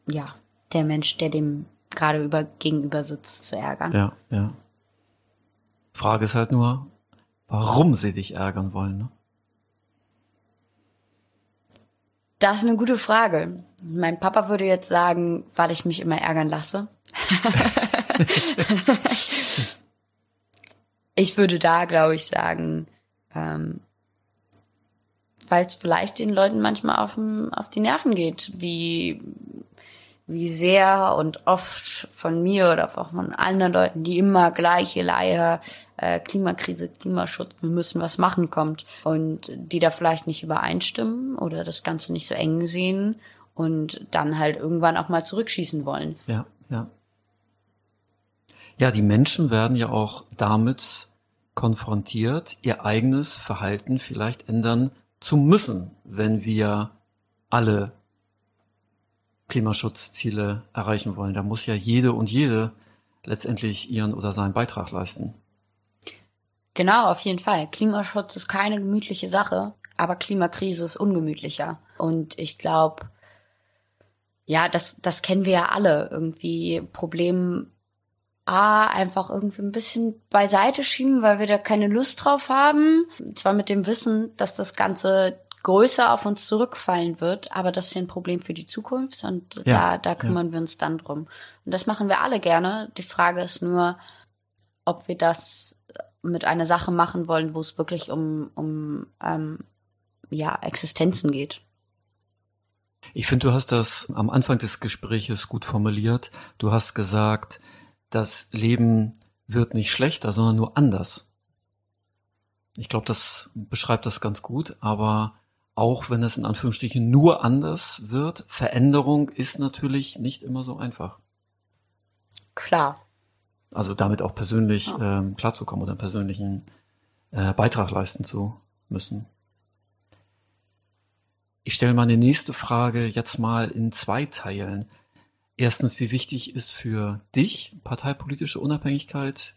ja der Mensch, der dem gerade über gegenüber sitzt, zu ärgern. Ja, ja. Frage ist halt nur, warum sie dich ärgern wollen. Ne? Das ist eine gute Frage. Mein Papa würde jetzt sagen, weil ich mich immer ärgern lasse. ich würde da, glaube ich, sagen, ähm, weil es vielleicht den Leuten manchmal auf, auf die Nerven geht, wie wie sehr und oft von mir oder auch von anderen Leuten, die immer gleiche Leier, äh, Klimakrise, Klimaschutz, wir müssen was machen kommt und die da vielleicht nicht übereinstimmen oder das Ganze nicht so eng sehen und dann halt irgendwann auch mal zurückschießen wollen. Ja, ja. Ja, die Menschen werden ja auch damit konfrontiert, ihr eigenes Verhalten vielleicht ändern zu müssen, wenn wir alle Klimaschutzziele erreichen wollen. Da muss ja jede und jede letztendlich ihren oder seinen Beitrag leisten. Genau, auf jeden Fall. Klimaschutz ist keine gemütliche Sache, aber Klimakrise ist ungemütlicher. Und ich glaube, ja, das, das kennen wir ja alle. Irgendwie Problem A, einfach irgendwie ein bisschen beiseite schieben, weil wir da keine Lust drauf haben. Zwar mit dem Wissen, dass das Ganze größer auf uns zurückfallen wird, aber das ist ja ein Problem für die Zukunft und ja, da, da kümmern ja. wir uns dann drum. Und das machen wir alle gerne. Die Frage ist nur, ob wir das mit einer Sache machen wollen, wo es wirklich um, um ähm, ja, Existenzen geht. Ich finde, du hast das am Anfang des Gespräches gut formuliert. Du hast gesagt, das Leben wird nicht schlechter, sondern nur anders. Ich glaube, das beschreibt das ganz gut, aber auch wenn es in Anführungsstrichen nur anders wird, Veränderung ist natürlich nicht immer so einfach. Klar. Also damit auch persönlich ja. ähm, klarzukommen oder einen persönlichen äh, Beitrag leisten zu müssen. Ich stelle meine nächste Frage jetzt mal in zwei Teilen. Erstens, wie wichtig ist für dich parteipolitische Unabhängigkeit?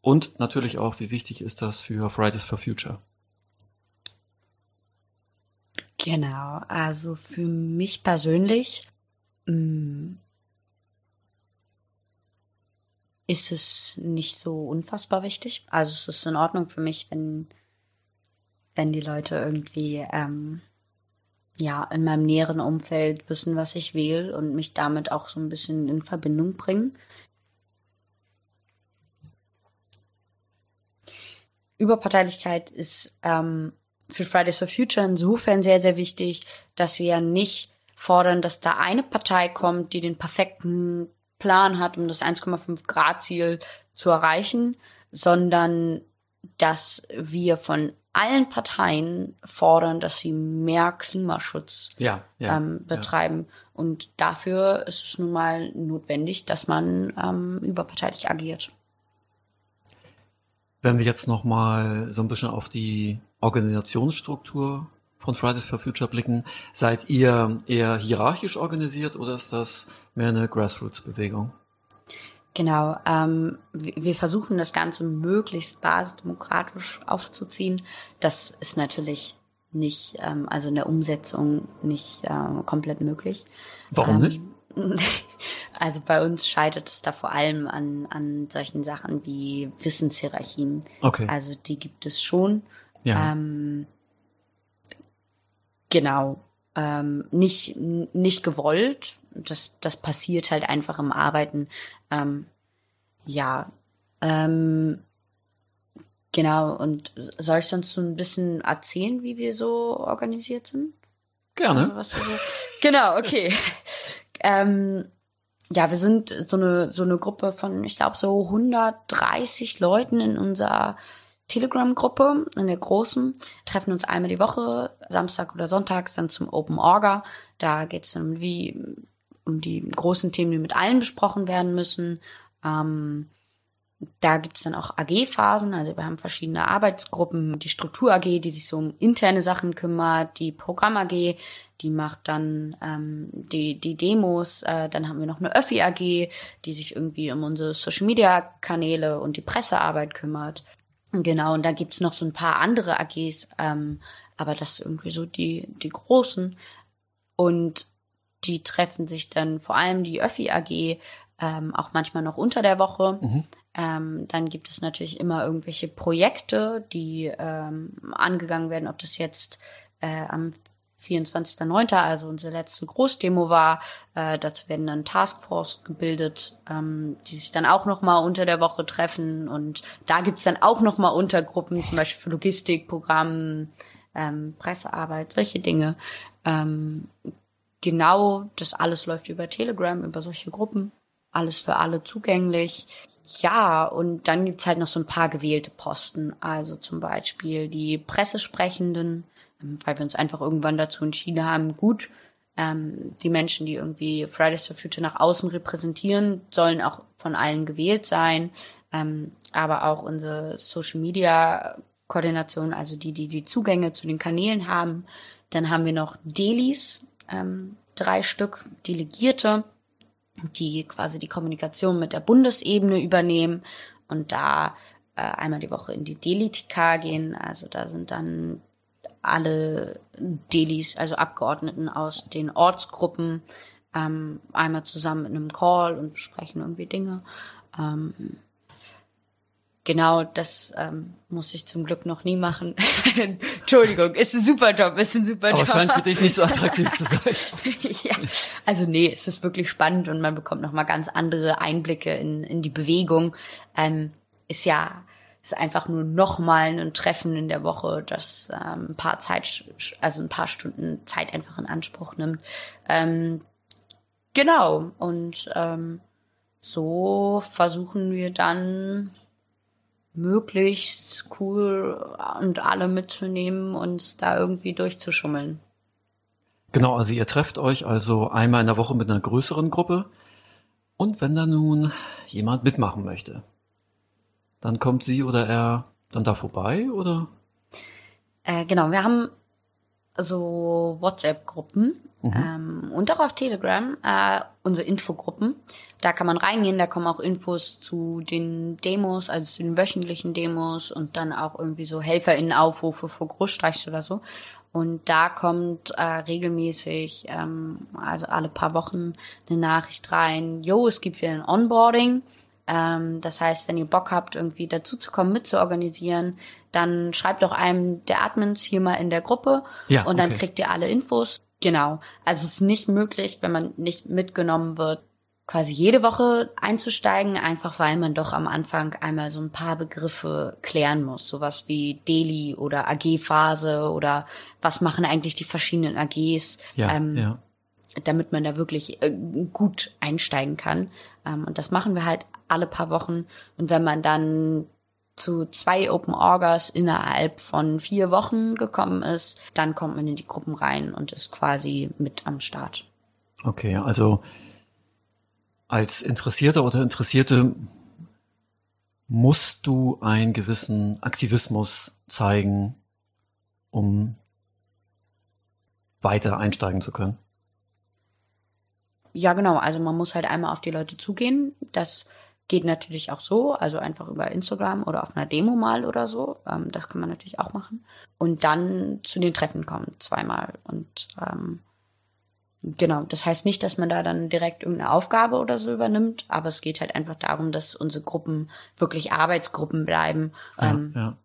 Und natürlich auch, wie wichtig ist das für Fridays for Future? Genau, also für mich persönlich mm, ist es nicht so unfassbar wichtig. Also es ist in Ordnung für mich, wenn, wenn die Leute irgendwie ähm, ja in meinem näheren Umfeld wissen, was ich will und mich damit auch so ein bisschen in Verbindung bringen. Überparteilichkeit ist ähm, für Fridays for Future insofern sehr, sehr wichtig, dass wir ja nicht fordern, dass da eine Partei kommt, die den perfekten Plan hat, um das 1,5 Grad Ziel zu erreichen, sondern dass wir von allen Parteien fordern, dass sie mehr Klimaschutz ja, ja, ähm, betreiben. Ja. Und dafür ist es nun mal notwendig, dass man ähm, überparteilich agiert. Wenn wir jetzt noch mal so ein bisschen auf die Organisationsstruktur von Fridays for Future blicken, seid ihr eher hierarchisch organisiert oder ist das mehr eine Grassroots-Bewegung? Genau, ähm, wir versuchen das Ganze möglichst basisdemokratisch aufzuziehen. Das ist natürlich nicht, ähm, also in der Umsetzung nicht äh, komplett möglich. Warum ähm, nicht? Also bei uns scheitert es da vor allem an, an solchen Sachen wie Wissenshierarchien. Okay. Also die gibt es schon. Ja. Ähm, genau. Ähm, nicht, nicht gewollt. Das, das passiert halt einfach im Arbeiten. Ähm, ja. Ähm, genau. Und soll ich sonst so ein bisschen erzählen, wie wir so organisiert sind? Gerne. Also, so genau, okay. ähm, ja, wir sind so eine so eine Gruppe von, ich glaube, so 130 Leuten in unserer Telegram-Gruppe, in der großen, treffen uns einmal die Woche, Samstag oder Sonntags, dann zum Open Orga. Da geht's dann wie um die großen Themen, die mit allen besprochen werden müssen. Ähm, da gibt's dann auch AG-Phasen, also wir haben verschiedene Arbeitsgruppen, die Struktur-AG, die sich so um interne Sachen kümmert, die Programm-AG, die macht dann ähm, die, die Demos, äh, dann haben wir noch eine Öffi-AG, die sich irgendwie um unsere Social-Media-Kanäle und die Pressearbeit kümmert. Genau, und da gibt's noch so ein paar andere AGs, ähm, aber das ist irgendwie so die, die großen. Und die treffen sich dann vor allem die Öffi AG ähm, auch manchmal noch unter der Woche. Ähm, dann gibt es natürlich immer irgendwelche Projekte, die ähm, angegangen werden, ob das jetzt äh, am 24.09., also unsere letzte Großdemo war. Äh, dazu werden dann Taskforce gebildet, ähm, die sich dann auch nochmal unter der Woche treffen. Und da gibt's dann auch nochmal Untergruppen, zum Beispiel für Logistik, Programm, ähm, Pressearbeit, solche Dinge. Ähm, genau, das alles läuft über Telegram, über solche Gruppen. Alles für alle zugänglich. Ja, und dann gibt's halt noch so ein paar gewählte Posten. Also zum Beispiel die Pressesprechenden, weil wir uns einfach irgendwann dazu entschieden haben, gut, ähm, die Menschen, die irgendwie Fridays for Future nach außen repräsentieren, sollen auch von allen gewählt sein. Ähm, aber auch unsere Social Media Koordination, also die, die die Zugänge zu den Kanälen haben. Dann haben wir noch Delis, ähm, drei Stück Delegierte, die quasi die Kommunikation mit der Bundesebene übernehmen und da äh, einmal die Woche in die Deli-TK gehen. Also da sind dann alle Delis, also Abgeordneten aus den Ortsgruppen, ähm, einmal zusammen in einem Call und besprechen irgendwie Dinge. Ähm, genau, das ähm, muss ich zum Glück noch nie machen. Entschuldigung, ist ein super Job, ist ein super Aber Job. scheint für dich nicht so attraktiv zu sein. ja, also nee, es ist wirklich spannend und man bekommt noch mal ganz andere Einblicke in, in die Bewegung. Ähm, ist ja ist einfach nur noch mal ein Treffen in der Woche, das ähm, ein paar Zeit, also ein paar Stunden Zeit einfach in Anspruch nimmt. Ähm, genau und ähm, so versuchen wir dann möglichst cool und alle mitzunehmen und da irgendwie durchzuschummeln. Genau, also ihr trefft euch also einmal in der Woche mit einer größeren Gruppe. Und wenn da nun jemand mitmachen möchte, dann kommt sie oder er dann da vorbei oder? Äh, genau, wir haben so WhatsApp-Gruppen ähm, und auch auf Telegram äh, unsere Infogruppen. Da kann man reingehen, da kommen auch Infos zu den Demos, also zu den wöchentlichen Demos und dann auch irgendwie so HelferInnen-Aufrufe für Großstreichs oder so. Und da kommt äh, regelmäßig, ähm, also alle paar Wochen, eine Nachricht rein, jo, es gibt wieder ein Onboarding. Ähm, das heißt, wenn ihr Bock habt, irgendwie dazuzukommen, mitzuorganisieren, dann schreibt doch einem der Admins hier mal in der Gruppe Ja, und dann okay. kriegt ihr alle Infos. Genau. Also es ist nicht möglich, wenn man nicht mitgenommen wird, quasi jede Woche einzusteigen, einfach weil man doch am Anfang einmal so ein paar Begriffe klären muss. Sowas wie Daily oder AG-Phase oder was machen eigentlich die verschiedenen AGs. Ja, ähm, ja. damit man da wirklich äh, gut einsteigen kann. Ähm, und das machen wir halt alle paar Wochen. Und wenn man dann zu zwei Open Orgas innerhalb von vier Wochen gekommen ist, dann kommt man in die Gruppen rein und ist quasi mit am Start. Okay, also als Interessierter oder Interessierte musst du einen gewissen Aktivismus zeigen, um weiter einsteigen zu können. Ja, genau. Also man muss halt einmal auf die Leute zugehen. Das Geht natürlich auch so, also einfach über Instagram oder auf einer Demo mal oder so. Ähm, das kann man natürlich auch machen. Und dann zu den Treffen kommen, zweimal. Und ähm, genau, das heißt nicht, dass man da dann direkt irgendeine Aufgabe oder so übernimmt, aber es geht halt einfach darum, dass unsere Gruppen wirklich Arbeitsgruppen bleiben. Ja, ähm, ja.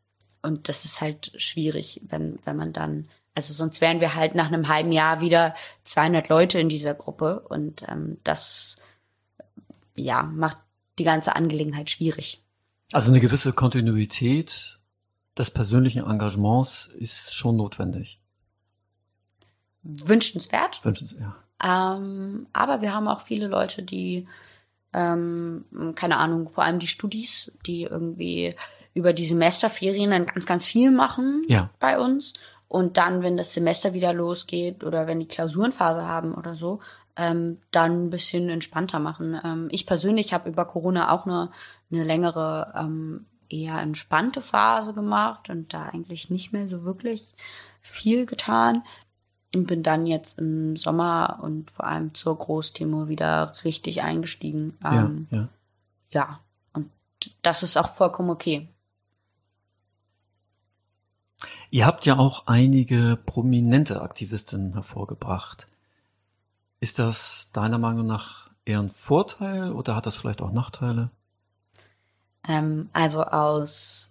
und das ist halt schwierig, wenn, wenn man dann, also sonst wären wir halt nach einem halben Jahr wieder 200 Leute in dieser Gruppe und ähm, das, ja, macht die ganze Angelegenheit schwierig. Also eine gewisse Kontinuität des persönlichen Engagements ist schon notwendig. Wünschenswert, Wünschens, ja. ähm, aber wir haben auch viele Leute, die, ähm, keine Ahnung, vor allem die Studis, die irgendwie über die Semesterferien dann ganz, ganz viel machen Ja. bei uns. Und dann, wenn das Semester wieder losgeht oder wenn die Klausurenphase haben oder so, ähm, dann ein bisschen entspannter machen. Ähm, ich persönlich habe über Corona auch eine, eine längere, ähm, eher entspannte Phase gemacht und da eigentlich nicht mehr so wirklich viel getan. Und bin dann jetzt im Sommer und vor allem zur Großdemo wieder richtig eingestiegen. Ähm, ja, ja. ja, und das ist auch vollkommen okay. Ihr habt ja auch einige prominente Aktivistinnen hervorgebracht. Ist das deiner Meinung nach eher ein Vorteil oder hat das vielleicht auch Nachteile? Ähm, also aus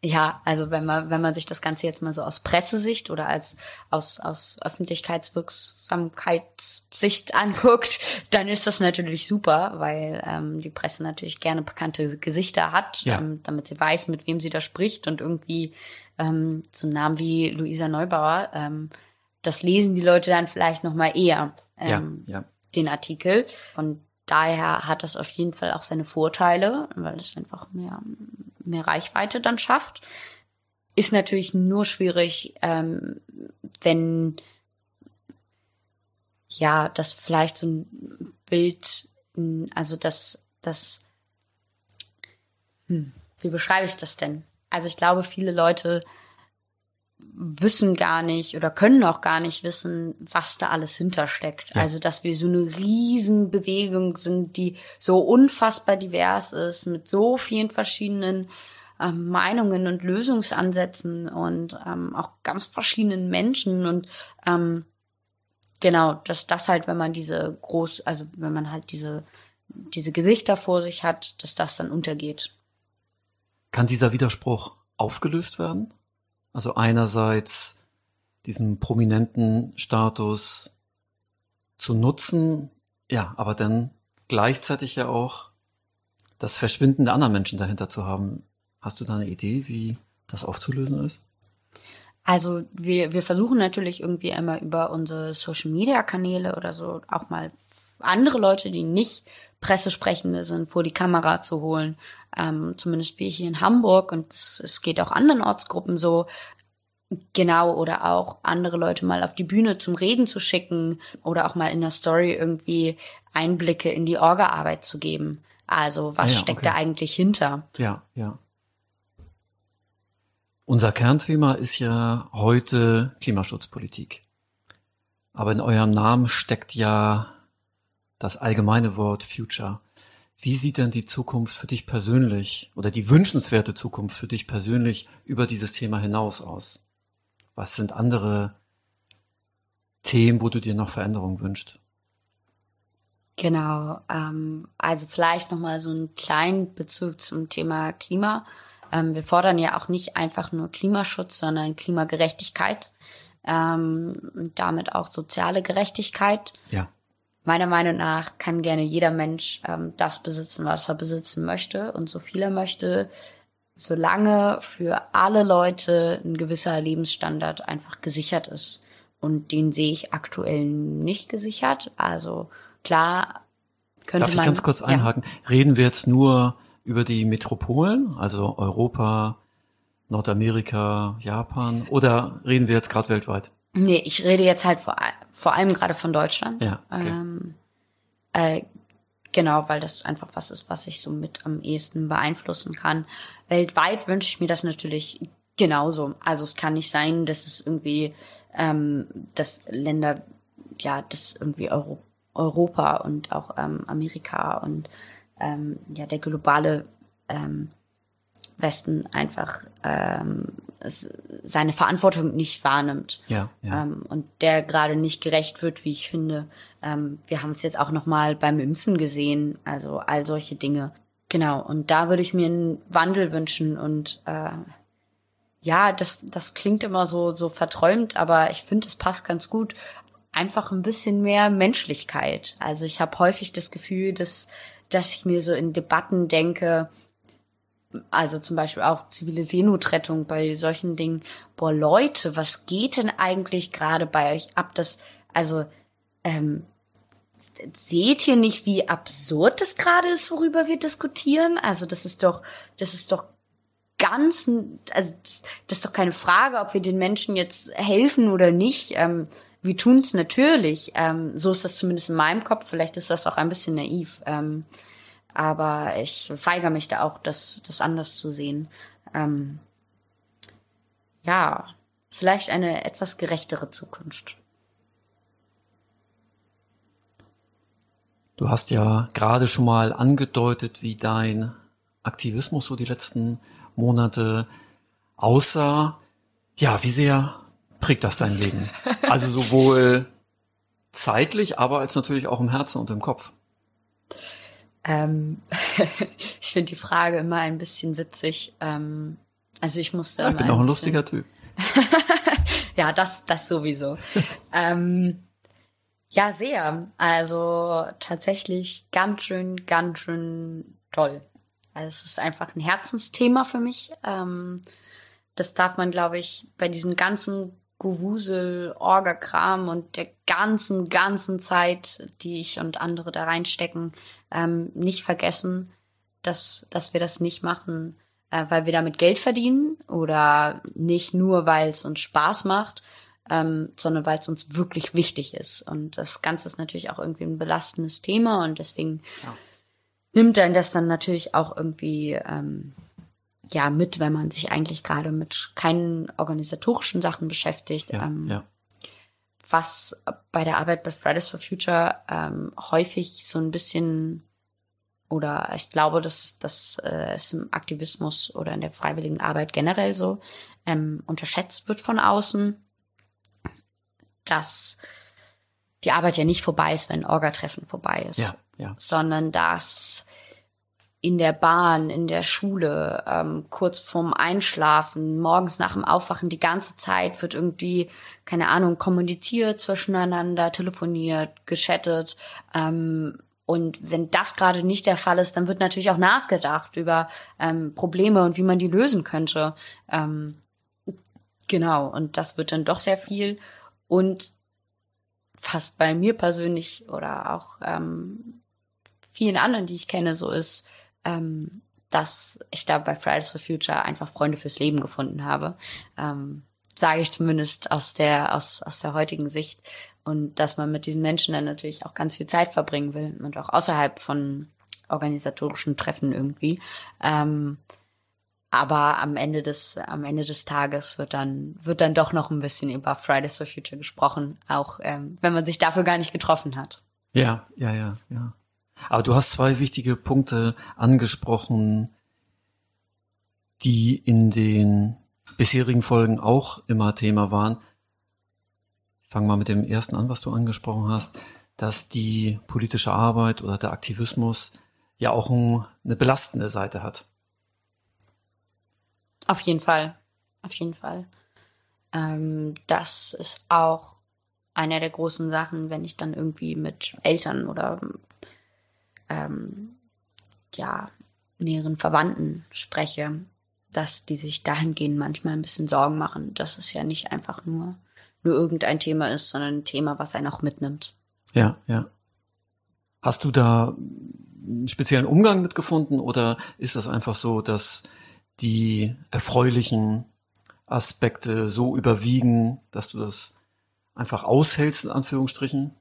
ja, also wenn man wenn man sich das Ganze jetzt mal so aus Pressesicht oder als aus aus Öffentlichkeitswirksamkeitssicht anguckt, dann ist das natürlich super, weil ähm, die Presse natürlich gerne bekannte Gesichter hat, Ja. ähm, damit sie weiß, mit wem sie da spricht und irgendwie ähm, so Namen wie Luisa Neubauer, ähm, das lesen die Leute dann vielleicht noch mal eher. Ähm, ja, ja. den Artikel. Von daher hat das auf jeden Fall auch seine Vorteile, weil es einfach mehr, mehr Reichweite dann schafft. Ist natürlich nur schwierig, ähm, wenn ja, das vielleicht so ein Bild, m, also das, das, hm, wie beschreibe ich das denn? Also ich glaube, viele Leute wissen gar nicht oder können auch gar nicht wissen, was da alles hintersteckt. Ja. Also, dass wir so eine Riesenbewegung sind, die so unfassbar divers ist, mit so vielen verschiedenen ähm, Meinungen und Lösungsansätzen und ähm, auch ganz verschiedenen Menschen und ähm, genau, dass das halt, wenn man diese groß, also wenn man halt diese diese Gesichter vor sich hat, dass das dann untergeht. Kann dieser Widerspruch aufgelöst werden? Also einerseits diesen prominenten Status zu nutzen, ja, aber dann gleichzeitig ja auch das Verschwinden der anderen Menschen dahinter zu haben. Hast du da eine Idee, wie das aufzulösen ist? Also wir, wir versuchen natürlich irgendwie immer über unsere Social-Media-Kanäle oder so auch mal andere Leute, die nicht Pressesprechende sind, vor die Kamera zu holen. Ähm, zumindest wir hier in Hamburg und es, es geht auch anderen Ortsgruppen so. Genau, oder auch andere Leute mal auf die Bühne zum Reden zu schicken oder auch mal in der Story irgendwie Einblicke in die Orga-Arbeit zu geben. Also was Ah ja, steckt okay. da eigentlich hinter? Ja, ja. Unser Kernthema ist ja heute Klimaschutzpolitik. Aber in eurem Namen steckt ja das allgemeine Wort Future. Wie sieht denn die Zukunft für dich persönlich oder die wünschenswerte Zukunft für dich persönlich über dieses Thema hinaus aus? Was sind andere Themen, wo du dir noch Veränderungen wünschst? Genau, ähm, also vielleicht nochmal so einen kleinen Bezug zum Thema Klima. Ähm, wir fordern ja auch nicht einfach nur Klimaschutz, sondern Klimagerechtigkeit ähm, und damit auch soziale Gerechtigkeit. Ja, Meiner Meinung nach kann gerne jeder Mensch ähm, das besitzen, was er besitzen möchte und so viel er möchte, solange für alle Leute ein gewisser Lebensstandard einfach gesichert ist. Und den sehe ich aktuell nicht gesichert. Also klar könnte Darf ich man. ganz kurz ja. einhaken? Reden wir jetzt nur über die Metropolen, also Europa, Nordamerika, Japan, oder reden wir jetzt gerade weltweit? Nee, ich rede jetzt halt vor, vor allem gerade von Deutschland. Ja, okay. Ähm, äh, genau, weil das einfach was ist, was ich so mit am ehesten beeinflussen kann. Weltweit wünsche ich mir das natürlich genauso. Also es kann nicht sein, dass es irgendwie, ähm, dass Länder, ja, dass irgendwie Euro, Europa und auch ähm, Amerika und ähm, ja der globale ähm, Westen einfach ähm, seine Verantwortung nicht wahrnimmt. Ja, ja. Ähm, und der gerade nicht gerecht wird, wie ich finde. Ähm, wir haben es jetzt auch noch mal beim Impfen gesehen, also all solche Dinge. Genau, und da würde ich mir einen Wandel wünschen und äh, ja, das, das klingt immer so, so verträumt, aber ich finde, es passt ganz gut. Einfach ein bisschen mehr Menschlichkeit. Also ich habe häufig das Gefühl, dass, dass ich mir so in Debatten denke, also zum Beispiel auch zivile Seenotrettung bei solchen Dingen, boah Leute, was geht denn eigentlich gerade bei euch ab? Das, also, ähm, seht ihr nicht, wie absurd das gerade ist, worüber wir diskutieren? Also das ist doch, das ist doch ganz, also das ist doch keine Frage, ob wir den Menschen jetzt helfen oder nicht. Ähm, wir tun es natürlich. Ähm, so ist das zumindest in meinem Kopf. Vielleicht ist das auch ein bisschen naiv. Ähm, aber ich weigere mich da auch, das, das anders zu sehen. Ähm, ja, vielleicht eine etwas gerechtere Zukunft. Du hast ja gerade schon mal angedeutet, wie dein Aktivismus so die letzten Monate aussah. Ja, wie sehr prägt das dein Leben? Also sowohl zeitlich, aber als natürlich auch im Herzen und im Kopf. Ähm, ich finde die Frage immer ein bisschen witzig. Ähm, also ich musste. Ja, ich bin auch ein lustiger Typ. ja, das, das sowieso. ähm, ja, sehr. Also tatsächlich ganz schön, ganz schön toll. Also es ist einfach ein Herzensthema für mich. Ähm, das darf man, glaube ich, bei diesem ganzen Gewusel, Orga-Kram und der ganzen, ganzen Zeit, die ich und andere da reinstecken, ähm, nicht vergessen, dass, dass wir das nicht machen, äh, weil wir damit Geld verdienen oder nicht nur, weil es uns Spaß macht, ähm, sondern weil es uns wirklich wichtig ist. Und das Ganze ist natürlich auch irgendwie ein belastendes Thema und deswegen ja. nimmt dann das dann natürlich auch irgendwie ähm, ja mit, wenn man sich eigentlich gerade mit keinen organisatorischen Sachen beschäftigt. Ja, ähm, ja. Was bei der Arbeit bei Fridays for Future ähm, häufig so ein bisschen oder ich glaube, dass das äh, ist im Aktivismus oder in der freiwilligen Arbeit generell so ähm, unterschätzt wird von außen, dass die Arbeit ja nicht vorbei ist, wenn Orga-Treffen vorbei ist, ja, ja. sondern dass in der Bahn, in der Schule, ähm, kurz vorm Einschlafen, morgens nach dem Aufwachen, die ganze Zeit wird irgendwie, keine Ahnung, kommuniziert zwischeneinander, telefoniert, geschattet. Ähm, und wenn das gerade nicht der Fall ist, dann wird natürlich auch nachgedacht über ähm, Probleme und wie man die lösen könnte. Ähm, genau, und das wird dann doch sehr viel. Und fast bei mir persönlich oder auch ähm, vielen anderen, die ich kenne, so ist, ähm, dass ich da bei Fridays for Future einfach Freunde fürs Leben gefunden habe. Ähm, Sage ich zumindest aus der, aus, aus der heutigen Sicht. Und dass man mit diesen Menschen dann natürlich auch ganz viel Zeit verbringen will und auch außerhalb von organisatorischen Treffen irgendwie. Ähm, aber am Ende des, am Ende des Tages wird dann, wird dann doch noch ein bisschen über Fridays for Future gesprochen, auch ähm, wenn man sich dafür gar nicht getroffen hat. Ja, ja, ja, ja. Aber du hast zwei wichtige Punkte angesprochen, die in den bisherigen Folgen auch immer Thema waren. Ich fange mal mit dem ersten an, was du angesprochen hast, dass die politische Arbeit oder der Aktivismus ja auch eine belastende Seite hat. Auf jeden Fall. Auf jeden Fall. Ähm, das ist auch einer der großen Sachen, wenn ich dann irgendwie mit Eltern oder ähm, ja, näheren Verwandten spreche, dass die sich dahingehend manchmal ein bisschen Sorgen machen, dass es ja nicht einfach nur, nur irgendein Thema ist, sondern ein Thema, was einen auch mitnimmt. Ja, ja. Hast du da einen speziellen Umgang mitgefunden oder ist das einfach so, dass die erfreulichen Aspekte so überwiegen, dass du das einfach aushältst, in Anführungsstrichen?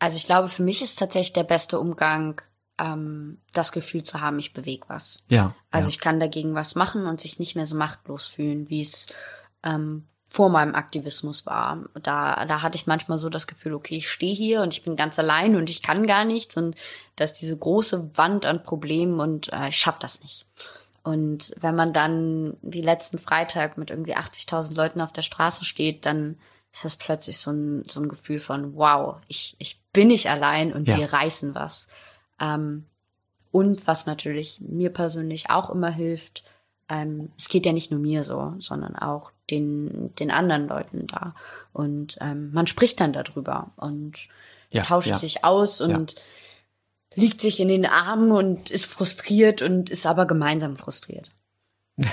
Also ich glaube, für mich ist tatsächlich der beste Umgang, ähm, das Gefühl zu haben, ich bewege was. Ja. Also ja. ich kann dagegen was machen und sich nicht mehr so machtlos fühlen, wie es ähm, vor meinem Aktivismus war. Da, da hatte ich manchmal so das Gefühl, okay, ich stehe hier und ich bin ganz allein und ich kann gar nichts und da ist diese große Wand an Problemen und äh, ich schaff das nicht. Und wenn man dann wie letzten Freitag mit irgendwie 80.000 Leuten auf der Straße steht, dann ist das plötzlich so ein, so ein Gefühl von, wow, ich, ich bin nicht allein und ja. wir reißen was. Ähm, und was natürlich mir persönlich auch immer hilft, ähm, es geht ja nicht nur mir so, sondern auch den, den anderen Leuten da. Und ähm, man spricht dann darüber und ja, tauscht ja. sich aus und liegt sich in den Armen und ist frustriert und ist aber gemeinsam frustriert.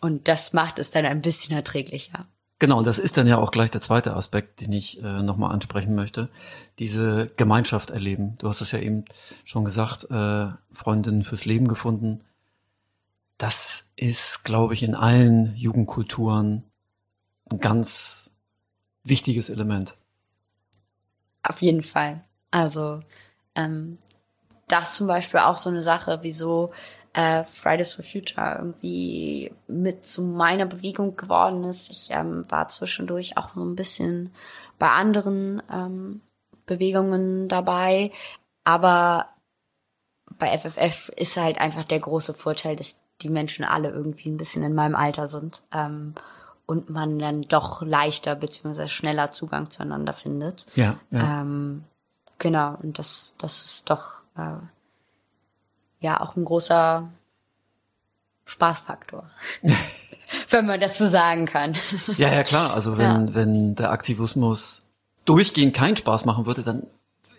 und das macht es dann ein bisschen erträglicher. Genau, das ist dann ja auch gleich der zweite Aspekt, den ich äh, nochmal ansprechen möchte. Diese Gemeinschaft erleben. Du hast es ja eben schon gesagt, äh, Freundinnen fürs Leben gefunden das ist, glaube ich, in allen Jugendkulturen ein ganz wichtiges Element. Auf jeden Fall. Also ähm, das zum Beispiel auch so eine Sache, wieso äh, Fridays for Future irgendwie mit zu meiner Bewegung geworden ist. Ich ähm, war zwischendurch auch so ein bisschen bei anderen ähm, Bewegungen dabei, aber bei FFF ist halt einfach der große Vorteil, dass die Menschen alle irgendwie ein bisschen in meinem Alter sind ähm, und man dann doch leichter beziehungsweise schneller Zugang zueinander findet. Ja. ja. Ähm, genau, und das, das ist doch äh, ja auch ein großer Spaßfaktor. wenn man das so sagen kann. Ja, ja, klar. Also wenn, ja. wenn der Aktivismus durchgehend keinen Spaß machen würde, dann,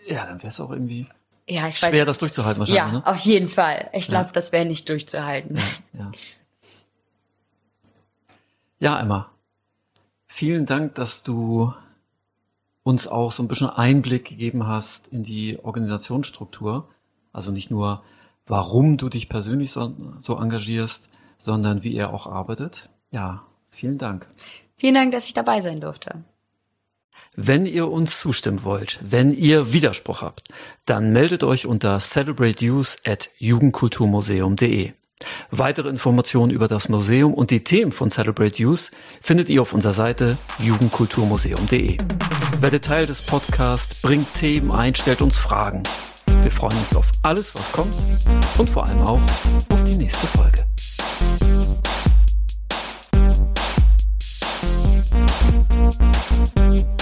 ja, dann wäre es auch irgendwie ja, schwer, weiß, das durchzuhalten wahrscheinlich. Ja, ne? auf jeden Fall. Ich glaube, ja. das wäre nicht durchzuhalten. Ja, ja. ja, Emma. Vielen Dank, dass du uns auch so ein bisschen Einblick gegeben hast in die Organisationsstruktur. Also nicht nur, warum du dich persönlich so, so engagierst, sondern wie er auch arbeitet. Ja, vielen Dank. Vielen Dank, dass ich dabei sein durfte. Wenn ihr uns zustimmen wollt, wenn ihr Widerspruch habt, dann meldet euch unter celebrateuse at jugendkulturmuseum.de. Weitere Informationen über das Museum und die Themen von Celebrate Youth findet ihr auf unserer Seite jugendkulturmuseum.de. Werdet Teil des Podcasts, bringt Themen ein, stellt uns Fragen. Wir freuen uns auf alles, was kommt und vor allem auch auf die nächste Folge. Musik